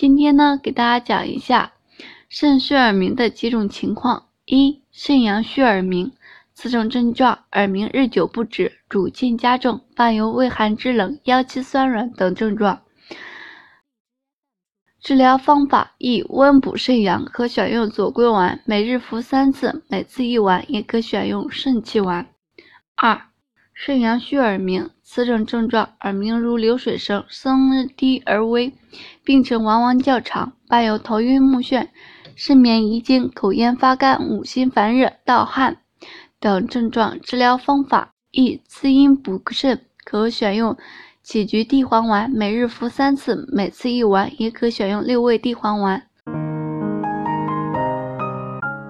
今天呢，给大家讲一下肾虚耳鸣的几种情况。一、肾阳虚耳鸣，此种症状，耳鸣日久不止，主渐加重，伴有畏寒肢冷、腰膝酸软等症状。治疗方法一、温补肾阳，可选用左归丸，每日服三次，每次一丸，也可选用肾气丸。二、肾阳虚耳鸣。此种症状，耳鸣如流水声，声低而微，病程往往较长，伴有头晕目眩、失眠遗精、口咽发干、五心烦热、盗汗等症状。治疗方法一、滋阴补肾，可选用杞菊地黄丸，每日服三次，每次一丸，也可选用六味地黄丸。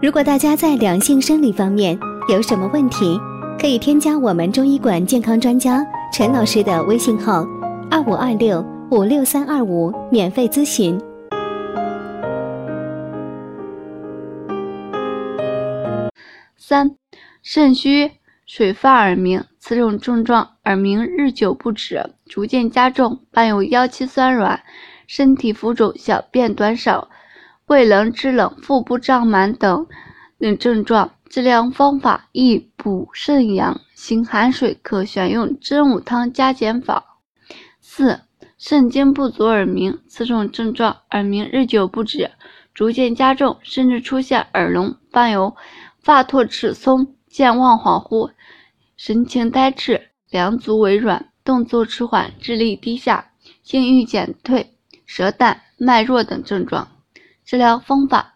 如果大家在两性生理方面有什么问题，可以添加我们中医馆健康专家。陈老师的微信号：二五二六五六三二五，免费咨询。三、肾虚水发耳鸣，此种症状耳鸣日久不止，逐渐加重，伴有腰膝酸软、身体浮肿、小便短少、胃冷肢冷、腹部胀满等等症状。治疗方法一、补肾阳。行寒水可选用真武汤加减法。四、肾精不足耳鸣，此种症状耳鸣日久不止，逐渐加重，甚至出现耳聋，伴有发脱齿松、健忘恍惚、神情呆滞、两足微软、动作迟缓、智力低下、性欲减退、舌淡、脉弱等症状。治疗方法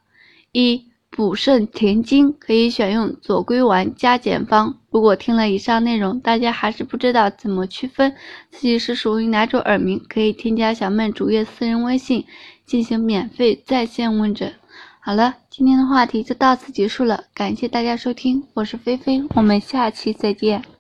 一。补肾填精可以选用左归丸加减方。如果听了以上内容，大家还是不知道怎么区分自己是属于哪种耳鸣，可以添加小妹主页私人微信进行免费在线问诊。好了，今天的话题就到此结束了，感谢大家收听，我是菲菲，我们下期再见。